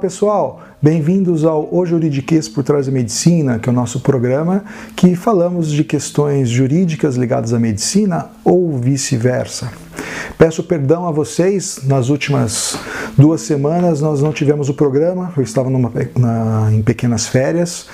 Pessoal, bem-vindos ao O Juridiquês por Trás da Medicina, que é o nosso programa que falamos de questões jurídicas ligadas à medicina ou vice-versa. Peço perdão a vocês, nas últimas duas semanas nós não tivemos o programa, eu estava numa, na, em pequenas férias,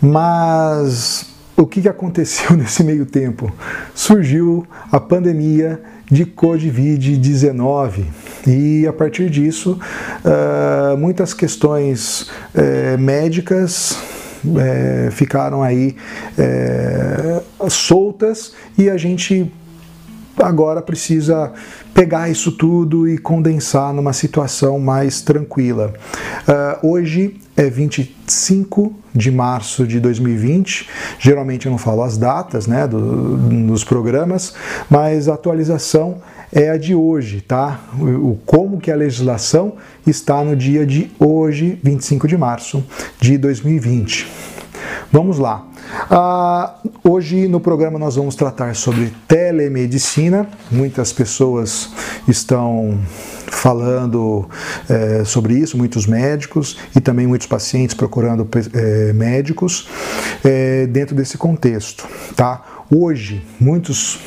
mas o que aconteceu nesse meio tempo? Surgiu a pandemia de Covid-19. E a partir disso, uh, muitas questões uh, médicas uh, ficaram aí soltas e a gente agora precisa pegar isso tudo e condensar numa situação mais tranquila. Uh, hoje é 25 de março de 2020. Geralmente eu não falo as datas né, do, dos programas, mas a atualização é a de hoje, tá? O, como que a legislação está no dia de hoje, 25 de março de 2020. Vamos lá. Uh, hoje no programa nós vamos tratar sobre telemedicina. Muitas pessoas estão falando é, sobre isso, muitos médicos e também muitos pacientes procurando é, médicos é, dentro desse contexto. Tá? Hoje, muitos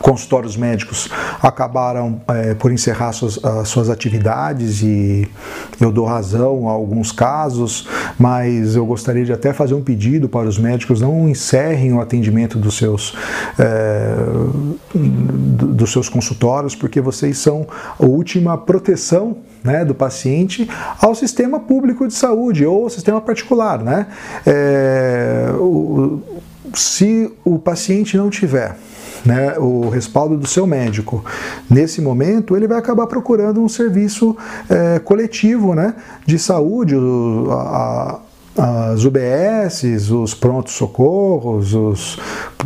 consultórios médicos acabaram é, por encerrar suas, as suas atividades e eu dou razão a alguns casos, mas eu gostaria de até fazer um pedido para os médicos não encerrem o atendimento dos seus, é, dos seus consultórios, porque vocês são a última proteção né, do paciente ao sistema público de saúde ou ao sistema particular. Né? É, o, se o paciente não tiver né, o respaldo do seu médico, nesse momento ele vai acabar procurando um serviço é, coletivo né, de saúde, a, as UBSs, os prontos socorros, os,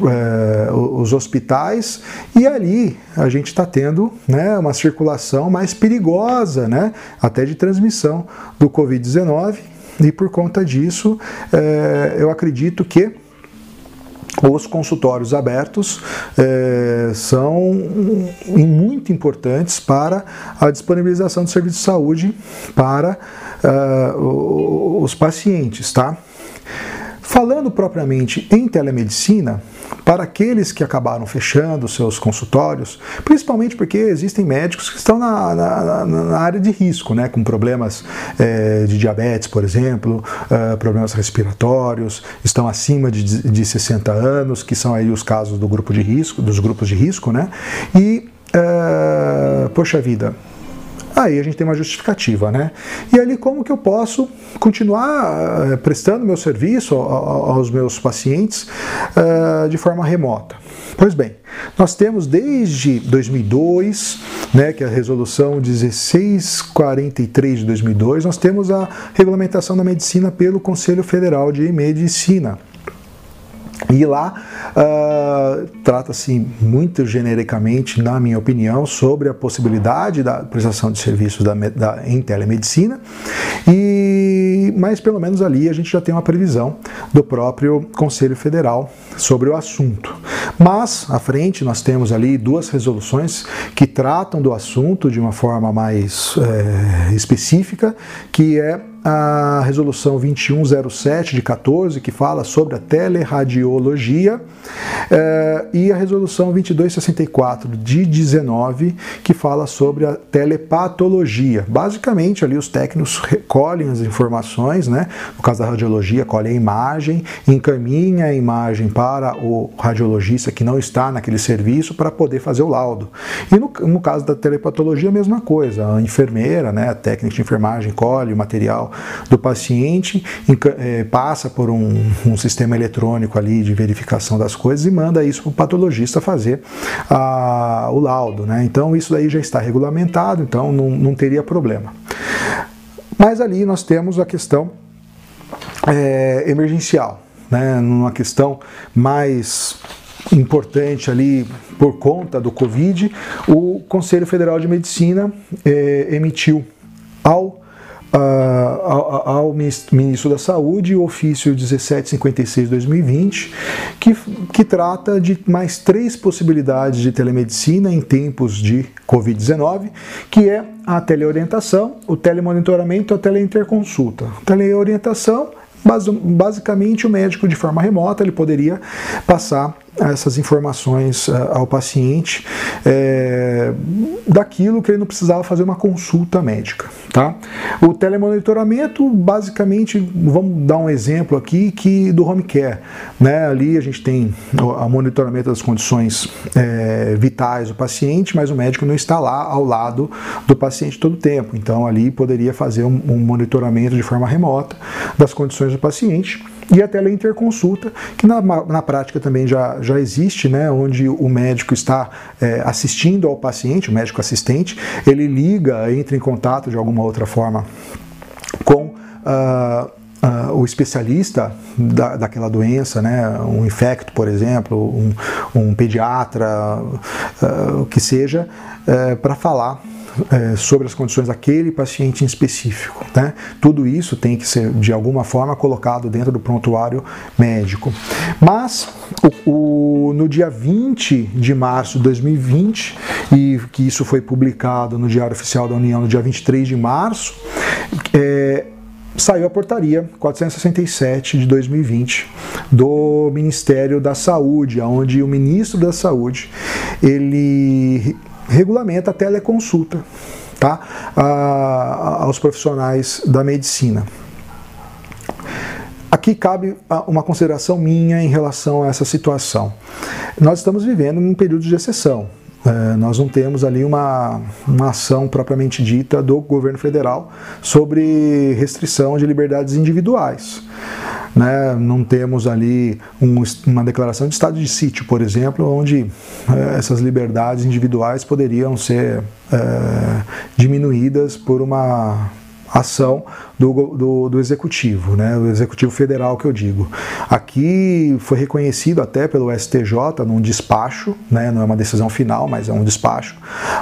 é, os hospitais, e ali a gente está tendo né, uma circulação mais perigosa, né, até de transmissão do Covid-19, e por conta disso é, eu acredito que os consultórios abertos é, são muito importantes para a disponibilização de serviços de saúde para uh, os pacientes, tá? Falando propriamente em telemedicina, para aqueles que acabaram fechando seus consultórios, principalmente porque existem médicos que estão na, na, na área de risco, né, com problemas é, de diabetes, por exemplo, é, problemas respiratórios, estão acima de, de 60 anos, que são aí os casos do grupo de risco, dos grupos de risco, né? E, é, poxa vida, Aí a gente tem uma justificativa, né? E ali como que eu posso continuar uh, prestando meu serviço aos meus pacientes uh, de forma remota? Pois bem, nós temos desde 2002, né, que é a resolução 1643 de 2002, nós temos a regulamentação da medicina pelo Conselho Federal de Medicina. E lá uh, trata-se muito genericamente, na minha opinião, sobre a possibilidade da prestação de serviços da, da, em telemedicina, e, mas pelo menos ali a gente já tem uma previsão do próprio Conselho Federal sobre o assunto. Mas à frente nós temos ali duas resoluções que tratam do assunto de uma forma mais é, específica, que é a resolução 2107 de 14, que fala sobre a teleradiologia, eh, e a resolução 2264 de 19, que fala sobre a telepatologia. Basicamente, ali os técnicos recolhem as informações, né? no caso da radiologia, colhem a imagem, encaminha a imagem para o radiologista que não está naquele serviço para poder fazer o laudo. E no, no caso da telepatologia, a mesma coisa, a enfermeira, né? a técnica de enfermagem colhe o material do paciente, é, passa por um, um, sistema eletrônico ali de verificação das coisas e manda isso para o patologista fazer a, o laudo. Né? Então isso daí já está regulamentado, então não, não teria problema. Mas ali nós temos a questão é, emergencial, né? numa questão mais importante ali por conta do Covid, o Conselho Federal de Medicina é, emitiu ao ao, ao, Ministro da Saúde o ofício 1756 de 2020, que, que trata de mais três possibilidades de telemedicina em tempos de Covid-19, que é a teleorientação, o telemonitoramento a teleinterconsulta. Teleorientação basicamente o médico de forma remota ele poderia passar essas informações uh, ao paciente é, daquilo que ele não precisava fazer uma consulta médica. Tá? O telemonitoramento, basicamente, vamos dar um exemplo aqui que do home care. Né? Ali a gente tem o monitoramento das condições é, vitais do paciente, mas o médico não está lá ao lado do paciente todo o tempo. Então ali poderia fazer um, um monitoramento de forma remota das condições do paciente e a teleinterconsulta, que na, na prática também já, já existe, né, onde o médico está é, assistindo ao paciente, o médico assistente, ele liga, entra em contato de alguma outra forma com uh, uh, o especialista da, daquela doença, né, um infecto, por exemplo, um, um pediatra, uh, o que seja, eh, para falar é, sobre as condições daquele paciente em específico. Né? Tudo isso tem que ser, de alguma forma, colocado dentro do prontuário médico. Mas, o, o, no dia 20 de março de 2020, e que isso foi publicado no Diário Oficial da União no dia 23 de março, é, saiu a portaria 467 de 2020 do Ministério da Saúde, onde o ministro da Saúde ele regulamenta a teleconsulta tá? A, aos profissionais da medicina. Aqui cabe uma consideração minha em relação a essa situação. Nós estamos vivendo um período de exceção. É, nós não temos ali uma, uma ação propriamente dita do governo federal sobre restrição de liberdades individuais. Né? Não temos ali um, uma declaração de estado de sítio, por exemplo, onde é, essas liberdades individuais poderiam ser é, diminuídas por uma ação do, do, do, executivo, né, o executivo federal que eu digo. Aqui foi reconhecido até pelo STJ num despacho, né, não é uma decisão final, mas é um despacho,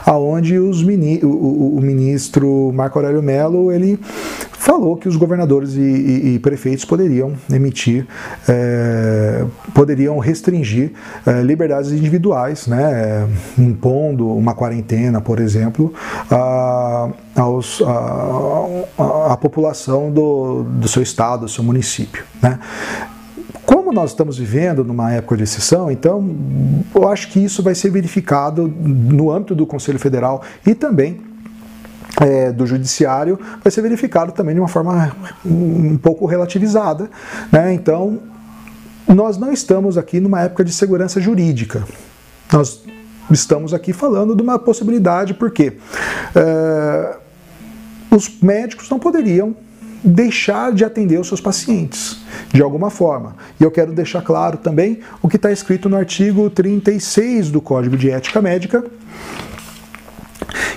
aonde os mini, o, o, ministro Marco Aurélio Mello ele falou que os governadores e, e, e prefeitos poderiam emitir, é, poderiam restringir é, liberdades individuais, né, impondo uma quarentena, por exemplo, a, aos, a, a população do, do seu estado, do seu município. Né. Como nós estamos vivendo numa época de exceção, então eu acho que isso vai ser verificado no âmbito do Conselho Federal e também é, do judiciário vai ser verificado também de uma forma um pouco relativizada. Né? Então, nós não estamos aqui numa época de segurança jurídica. Nós estamos aqui falando de uma possibilidade, porque é, os médicos não poderiam deixar de atender os seus pacientes, de alguma forma. E eu quero deixar claro também o que está escrito no artigo 36 do Código de Ética Médica,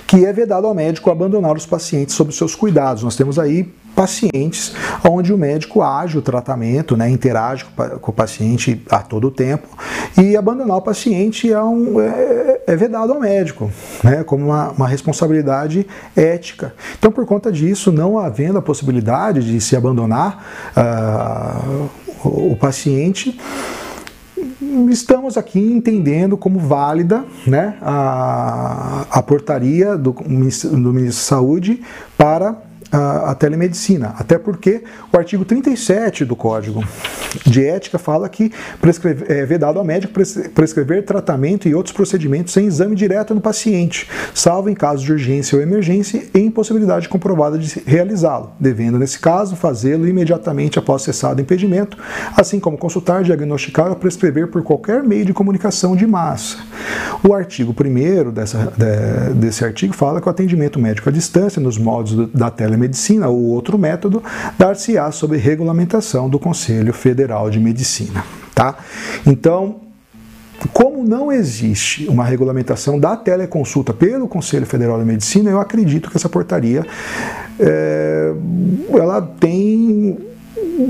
que é vedado ao médico abandonar os pacientes sob seus cuidados. Nós temos aí pacientes onde o médico age o tratamento, né, interage com o paciente a todo tempo e abandonar o paciente é, um, é, é vedado ao médico, né, como uma, uma, responsabilidade ética. Então, por conta disso, não havendo a possibilidade de se abandonar uh, o, o paciente, estamos aqui entendendo como válida né, a, a portaria do, do Ministério da Saúde para a, a, telemedicina. Até porque o artigo 37 do Código de Ética fala que prescreve, é vedado ao médico prescrever tratamento e outros procedimentos sem exame direto no paciente, salvo em caso de urgência ou emergência e impossibilidade comprovada de realizá-lo, devendo, nesse caso, fazê-lo imediatamente após cessado o impedimento, assim como consultar, diagnosticar ou prescrever por qualquer meio de comunicação de massa. O artigo 1 dessa, de, desse artigo fala que o atendimento médico à distância, nos modos da telemedicina, telemedicina ou outro método, dar-se-á sob regulamentação do Conselho Federal de Medicina. Tá? Então, como não existe uma regulamentação da teleconsulta pelo Conselho Federal de Medicina, eu acredito que essa portaria é, ela tem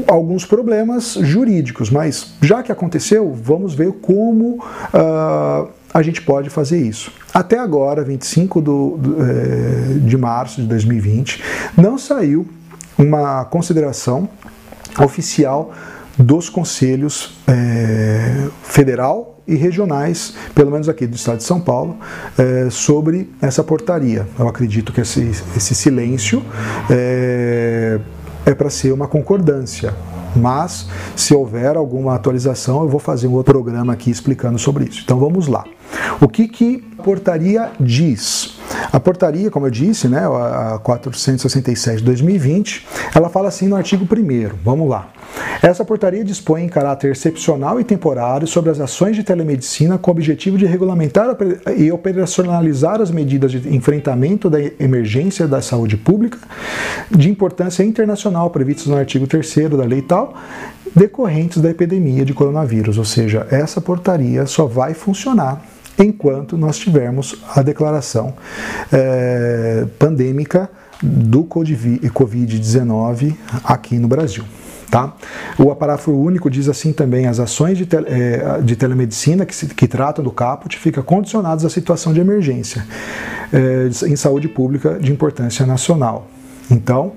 alguns problemas jurídicos, mas já que aconteceu, vamos ver como uh, a gente pode fazer isso. Até agora, 25 do, do, é, de março de 2020, não saiu uma consideração oficial dos conselhos é, federal e regionais, pelo menos aqui do estado de São Paulo, é, sobre essa portaria. Eu acredito que esse, esse silêncio é, é para ser uma concordância. Mas, se houver alguma atualização, eu vou fazer um outro programa aqui explicando sobre isso. Então vamos lá. O que, que a portaria diz? A portaria, como eu disse, né, a 467 de 2020, ela fala assim no artigo 1 Vamos lá. Essa portaria dispõe em caráter excepcional e temporário sobre as ações de telemedicina com o objetivo de regulamentar e operacionalizar as medidas de enfrentamento da emergência da saúde pública de importância internacional previstas no artigo 3 da lei tal, decorrentes da epidemia de coronavírus. Ou seja, essa portaria só vai funcionar enquanto nós tivermos a declaração é, pandêmica do Covid-19 aqui no Brasil. Tá? O parágrafo único diz assim também: as ações de, tele, é, de telemedicina que, se, que, tratam do caput ficam condicionadas à situação de emergência é, em saúde pública de importância nacional. Então,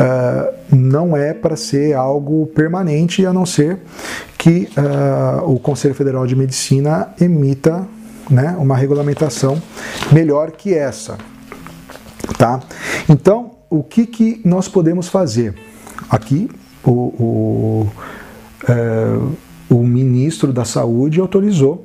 uh, não é para ser algo permanente, a não ser que uh, o Conselho Federal de Medicina emita né, uma regulamentação melhor que essa. Tá? Então, o que, que nós podemos fazer? Aqui, o, o, é, o ministro da Saúde autorizou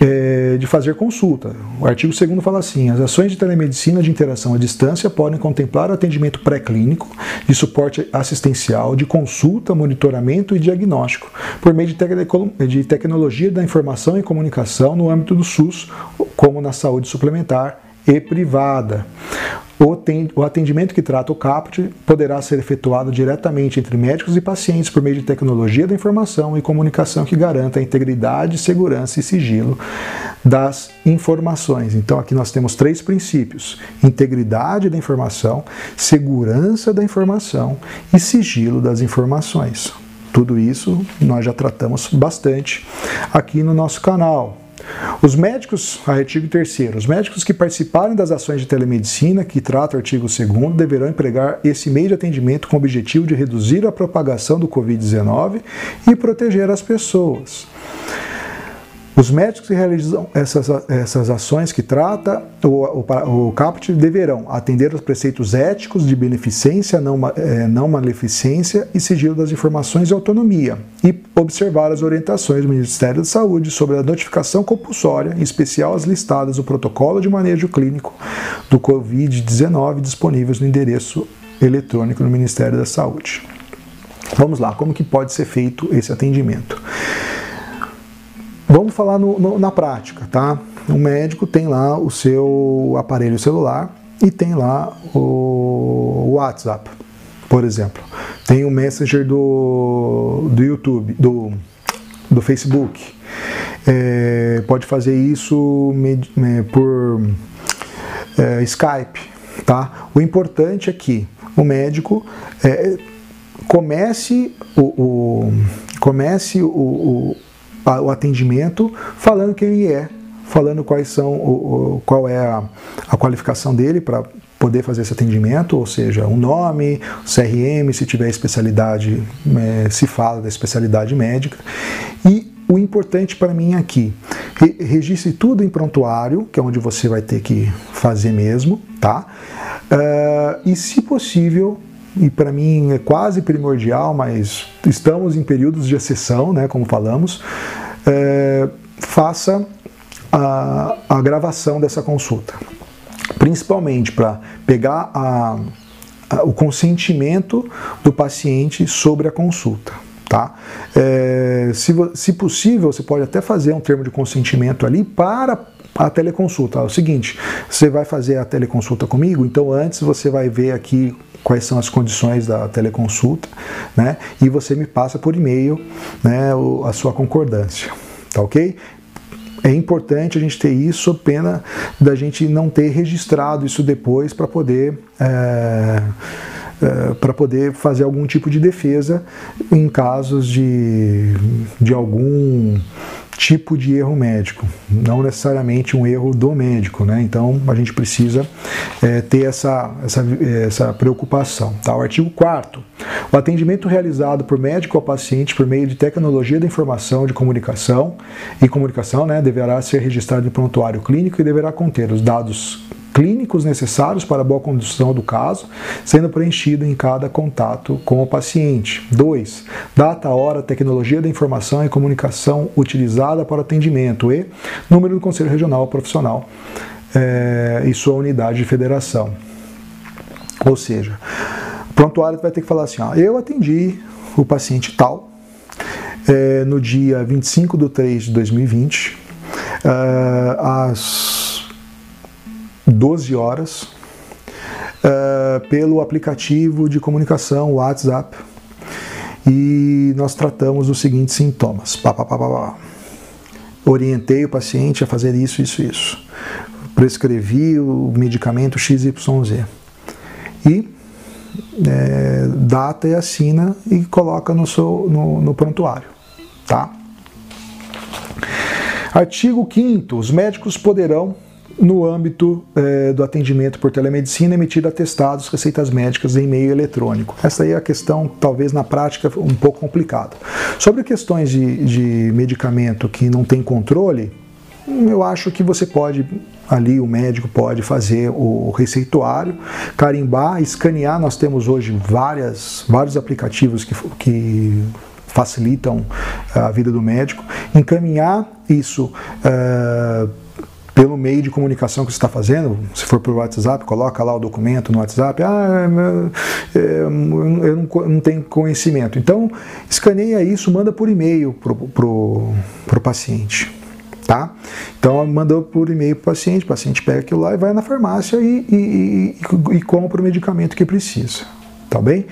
é, de fazer consulta. O artigo 2 fala assim: as ações de telemedicina de interação à distância podem contemplar atendimento pré-clínico, de suporte assistencial, de consulta, monitoramento e diagnóstico, por meio de, te de tecnologia da informação e comunicação no âmbito do SUS, como na saúde suplementar e privada. O atendimento que trata o CAPT poderá ser efetuado diretamente entre médicos e pacientes por meio de tecnologia da informação e comunicação que garanta a integridade, segurança e sigilo das informações. Então, aqui nós temos três princípios: integridade da informação, segurança da informação e sigilo das informações. Tudo isso nós já tratamos bastante aqui no nosso canal. Os médicos, artigo 3 os médicos que participarem das ações de telemedicina que trata o artigo 2 deverão empregar esse meio de atendimento com o objetivo de reduzir a propagação do Covid-19 e proteger as pessoas. Os médicos que realizam essas, essas ações que trata o, o, o deverão atender aos preceitos éticos de beneficência, não, é, não maleficência e sigilo das informações e autonomia, e observar as orientações do Ministério da Saúde sobre a notificação compulsória, em especial as listadas no protocolo de manejo clínico do Covid-19 disponíveis no endereço eletrônico do Ministério da Saúde. Vamos lá, como que pode ser feito esse atendimento? Vamos falar no, no, na prática, tá? O médico tem lá o seu aparelho celular e tem lá o WhatsApp, por exemplo. Tem o Messenger do, do YouTube, do, do Facebook. É, pode fazer isso é, por é, Skype, tá? O importante é que o médico é, comece o, o comece o, o o atendimento falando quem ele é, falando quais são o, o qual é a, a qualificação dele para poder fazer esse atendimento, ou seja, um nome, CRM, se tiver especialidade, é, se fala da especialidade médica. E o importante para mim aqui, registre tudo em prontuário, que é onde você vai ter que fazer mesmo, tá? Uh, e se possível, e para mim é quase primordial, mas estamos em períodos de exceção, né, como falamos, é, faça a, a gravação dessa consulta, principalmente para pegar a, a, o consentimento do paciente sobre a consulta. Tá? É, se, se possível, você pode até fazer um termo de consentimento ali para a teleconsulta. É o seguinte, você vai fazer a teleconsulta comigo, então antes você vai ver aqui quais são as condições da teleconsulta, né? E você me passa por e-mail, né, a sua concordância, tá ok? É importante a gente ter isso, pena da gente não ter registrado isso depois para poder é, é, para poder fazer algum tipo de defesa em casos de, de algum tipo de erro médico, não necessariamente um erro do médico, né? Então a gente precisa é, ter essa, essa, essa preocupação. Tá? O artigo 4 o atendimento realizado por médico ao paciente por meio de tecnologia da informação de comunicação e comunicação né, deverá ser registrado em prontuário clínico e deverá conter os dados clínicos necessários para a boa condução do caso, sendo preenchido em cada contato com o paciente. 2. Data, hora, tecnologia da informação e comunicação utilizada para o atendimento e número do Conselho Regional Profissional é, e sua unidade de federação. Ou seja, o prontuário vai ter que falar assim: ó, eu atendi o paciente tal é, no dia 25 de 3 de 2020, é, às 12 horas uh, pelo aplicativo de comunicação WhatsApp e nós tratamos os seguintes sintomas. Pá, pá, pá, Orientei o paciente a fazer isso, isso, isso. Prescrevi o medicamento XYZ. E é, data e assina e coloca no, seu, no, no prontuário. Tá? Artigo 5 Os médicos poderão no âmbito é, do atendimento por telemedicina, emitir atestados, receitas médicas em meio eletrônico. Essa aí é a questão, talvez na prática, um pouco complicada. Sobre questões de, de medicamento que não tem controle, eu acho que você pode, ali o médico pode fazer o receituário, carimbar, escanear. Nós temos hoje várias, vários aplicativos que, que facilitam a vida do médico, encaminhar isso. Uh, pelo meio de comunicação que você está fazendo, se for por WhatsApp, coloca lá o documento no WhatsApp, ah, é, é, eu não, tenho conhecimento. Então, escaneia isso, manda por e-mail para o paciente. Tá? Então, mandou por e-mail para o paciente, o paciente pega aquilo lá e vai na farmácia e, e, e, e compra o medicamento que precisa. Tá bem?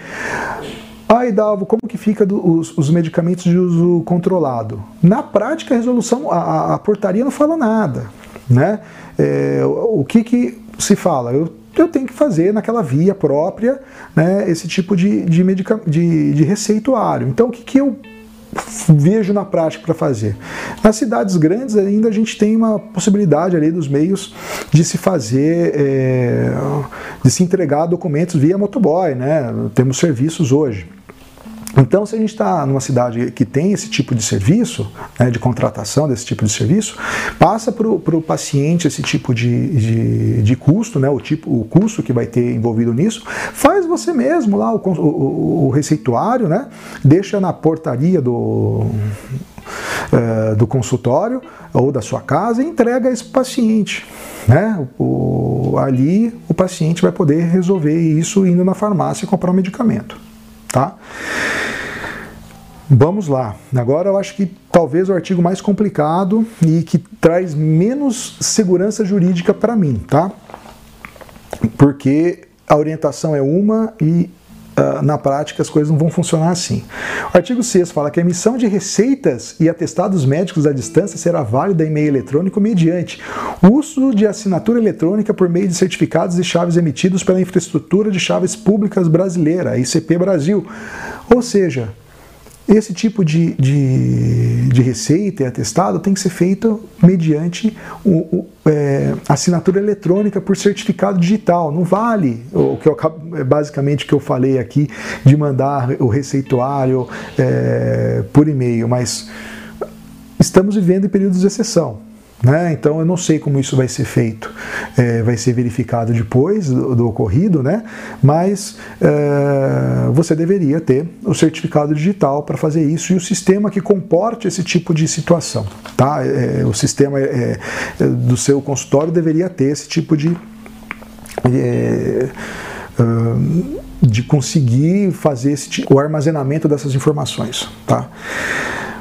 Ah, Dalvo, como que fica do, os, os, medicamentos de uso controlado? Na prática, a resolução, a, a portaria não fala nada. Né? É, o que, que se fala? Eu, eu tenho que fazer naquela via própria né, esse tipo de, de, medica, de, de receituário. Então, o que, que eu vejo na prática para fazer. Nas cidades grandes ainda a gente tem uma possibilidade ali dos meios de se fazer, é, de se entregar documentos via motoboy, né? Temos serviços hoje. Então, se a gente está numa cidade que tem esse tipo de serviço, né, de contratação desse tipo de serviço, passa para o paciente esse tipo de, de, de, custo, né, o, tipo, o custo que vai ter envolvido nisso, faz você mesmo lá o, o, o receituário, né, deixa na portaria do, é, do consultório ou da sua casa e entrega esse paciente. Né? O, ali o paciente vai poder resolver isso indo na farmácia comprar o medicamento. Tá? Vamos lá. Agora eu acho que talvez o artigo mais complicado e que traz menos segurança jurídica para mim, tá? Porque a orientação é uma e uh, na prática as coisas não vão funcionar assim. O artigo 6 fala que a emissão de receitas e atestados médicos à distância será válida em meio eletrônico mediante uso de assinatura eletrônica por meio de certificados e chaves emitidos pela infraestrutura de chaves públicas brasileira, ICP Brasil. Ou seja, esse tipo de, de, de, receita e atestado tem que ser feito mediante o, o, é, assinatura eletrônica por certificado digital. Não vale o que eu, é basicamente que eu falei aqui de mandar o receituário é, por e-mail, mas estamos vivendo em períodos de exceção. Né? Então eu não sei como isso vai ser feito, é, vai ser verificado depois do, do ocorrido, né? mas é, você deveria ter o certificado digital para fazer isso e o sistema que comporte esse tipo de situação. Tá? É, o sistema é, é, do seu consultório deveria ter esse tipo de. É, de conseguir fazer esse, o armazenamento dessas informações. Tá?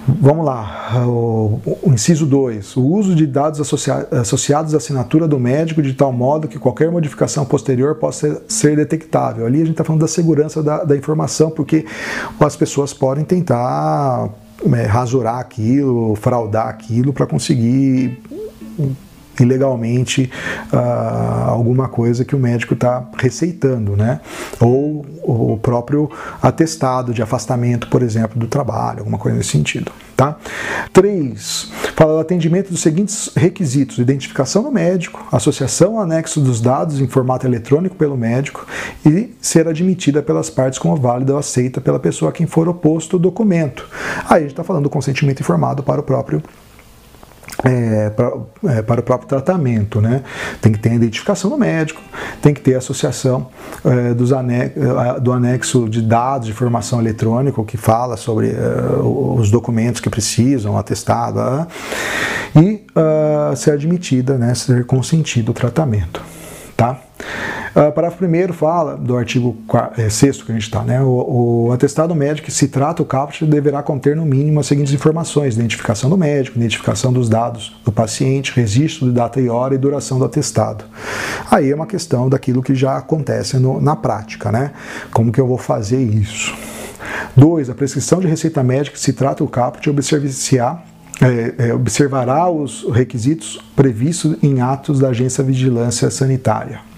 Vamos lá, o, o inciso 2. O uso de dados associa, associados à assinatura do médico de tal modo que qualquer modificação posterior possa ser, detectável. Ali a gente está falando da segurança da, da, informação, porque as pessoas podem tentar é, rasurar aquilo, fraudar aquilo para conseguir ilegalmente uh, alguma coisa que o médico está receitando, né? Ou o próprio atestado de afastamento, por exemplo, do trabalho, alguma coisa nesse sentido. Tá? 3. Fala do atendimento dos seguintes requisitos: identificação do médico, associação ao anexo dos dados em formato eletrônico pelo médico e ser admitida pelas partes como válida ou aceita pela pessoa a quem for oposto o documento. Aí a gente está falando do consentimento informado para o próprio é, para, é, para, o próprio tratamento. Né? Tem que ter a identificação do médico, tem que ter a associação é, dos anex, é, do anexo de dados de formação eletrônica, que fala sobre é, os documentos que precisam, atestado, uh, e uh, ser admitida, né, ser consentido o tratamento. Tá? Uh, parágrafo 1 fala do artigo 6 é, que a gente está, né? O, o, atestado médico que se trata o CAPTCHA deverá conter no mínimo as seguintes informações: identificação do médico, identificação dos dados do paciente, registro de data e hora e duração do atestado. Aí é uma questão daquilo que já acontece no, na prática, né? Como que eu vou fazer isso? 2. A prescrição de receita médica que se trata o observar é, é, observará os requisitos previstos em atos da Agência Vigilância Sanitária.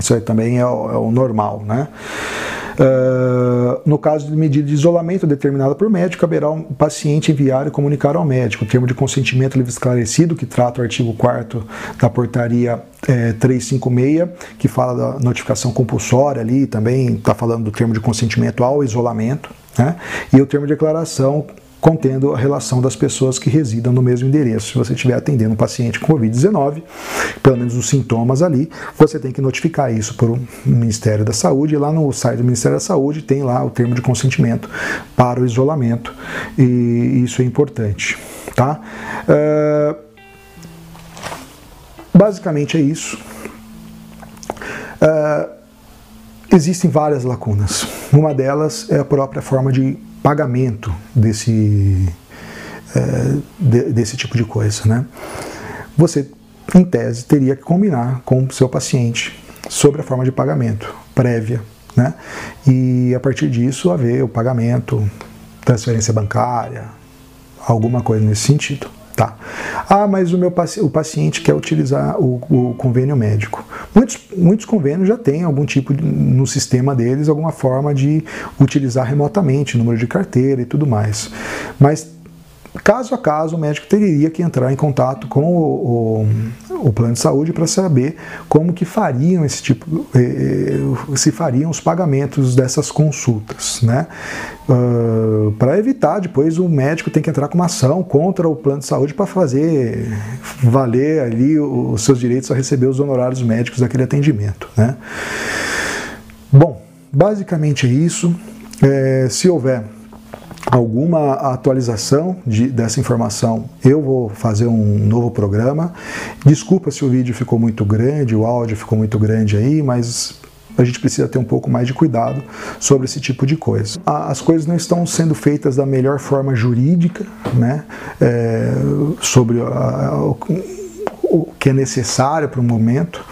Isso aí também é o, é o normal, né? Uh, no caso de medida de isolamento determinada por médico, caberá ao paciente enviar e comunicar ao médico o termo de consentimento livre esclarecido, que trata o artigo 4 da portaria é, 356, que fala da notificação compulsória ali, também está falando do termo de consentimento ao isolamento, né? e o termo de declaração contendo a relação das pessoas que residam no mesmo endereço. Se você estiver atendendo um paciente com Covid-19, pelo menos os sintomas ali, você tem que notificar isso para o Ministério da Saúde. E lá no site do Ministério da Saúde tem lá o termo de consentimento para o isolamento, e isso é importante. Tá? Uh, basicamente é isso. Uh, existem várias lacunas. Uma delas é a própria forma de pagamento desse, é, de, desse tipo de coisa. Né? Você, em tese, teria que combinar com o seu paciente sobre a forma de pagamento prévia. Né? E a partir disso haver o pagamento, transferência bancária, alguma coisa nesse sentido. Tá. Ah, mas o meu o paciente quer utilizar o, o, convênio médico. Muitos, muitos convênios já têm algum tipo de, no sistema deles alguma forma de utilizar remotamente, número de carteira e tudo mais. Mas caso a caso, o médico teria que entrar em contato com o, o, o plano de saúde para saber como que fariam esse tipo, eh, eh, se fariam os pagamentos dessas consultas, né? Uh, para evitar depois o médico tem que entrar com uma ação contra o plano de saúde para fazer valer ali os seus direitos a receber os honorários médicos daquele atendimento, né? Bom, basicamente é isso. É, se houver alguma atualização de, dessa informação, eu vou fazer um novo programa. Desculpa se o vídeo ficou muito grande, o áudio ficou muito grande aí, mas a gente precisa ter um pouco mais de cuidado sobre esse tipo de coisa. As coisas não estão sendo feitas da melhor forma jurídica, né? É, sobre a, o, o que é necessário para o momento,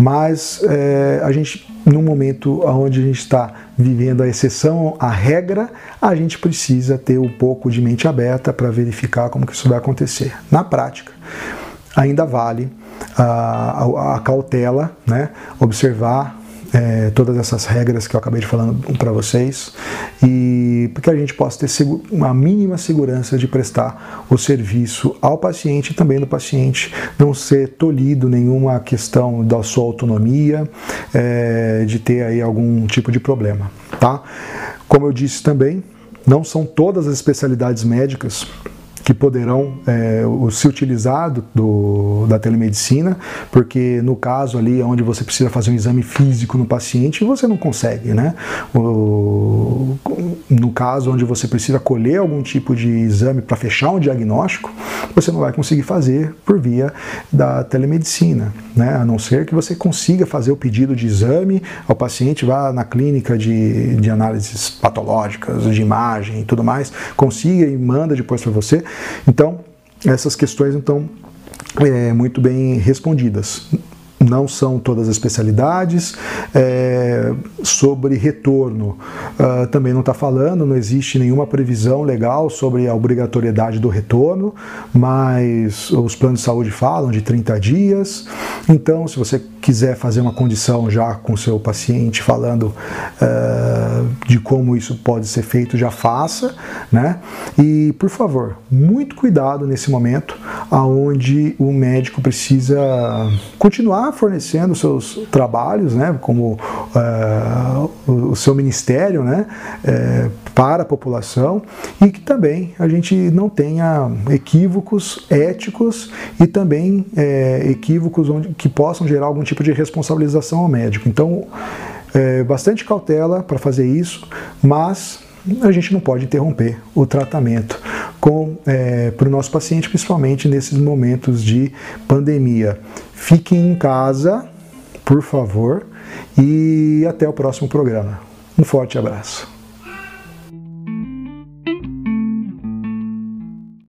mas é, a gente, no momento onde a gente está vivendo a exceção à regra, a gente precisa ter um pouco de mente aberta para verificar como que isso vai acontecer. Na prática, ainda vale a, a, a cautela, né? observar é, todas essas regras que eu acabei de falando para vocês e porque a gente possa ter uma mínima segurança de prestar o serviço ao paciente e também do paciente não ser tolhido nenhuma questão da sua autonomia, é, de ter aí algum tipo de problema, tá? Como eu disse também, não são todas as especialidades médicas que poderão é, se utilizar do, do, da telemedicina, porque no caso ali onde você precisa fazer um exame físico no paciente, você não consegue, né? O, no caso onde você precisa colher algum tipo de exame para fechar um diagnóstico, você não vai conseguir fazer por via da telemedicina, né? A não ser que você consiga fazer o pedido de exame ao paciente, vá na clínica de, de análises patológicas, de imagem e tudo mais, consiga e manda depois para você, então, essas questões então é, muito bem respondidas. Não são todas as especialidades. É, sobre retorno, uh, também não está falando, não existe nenhuma previsão legal sobre a obrigatoriedade do retorno, mas os planos de saúde falam de 30 dias. Então, se você quiser fazer uma condição já com seu paciente, falando uh, de como isso pode ser feito, já faça, né? E, por favor, muito cuidado nesse momento, aonde o médico precisa continuar fornecendo seus trabalhos, né, como uh, o, seu ministério, né, uh, para a população e que também a gente não tenha equívocos éticos e também uh, equívocos onde, que possam gerar algum tipo de responsabilização ao médico. Então, bastante cautela para fazer isso, mas a gente não pode interromper o tratamento com é, para o nosso paciente, principalmente nesses momentos de pandemia. Fiquem em casa, por favor, e até o próximo programa. Um forte abraço.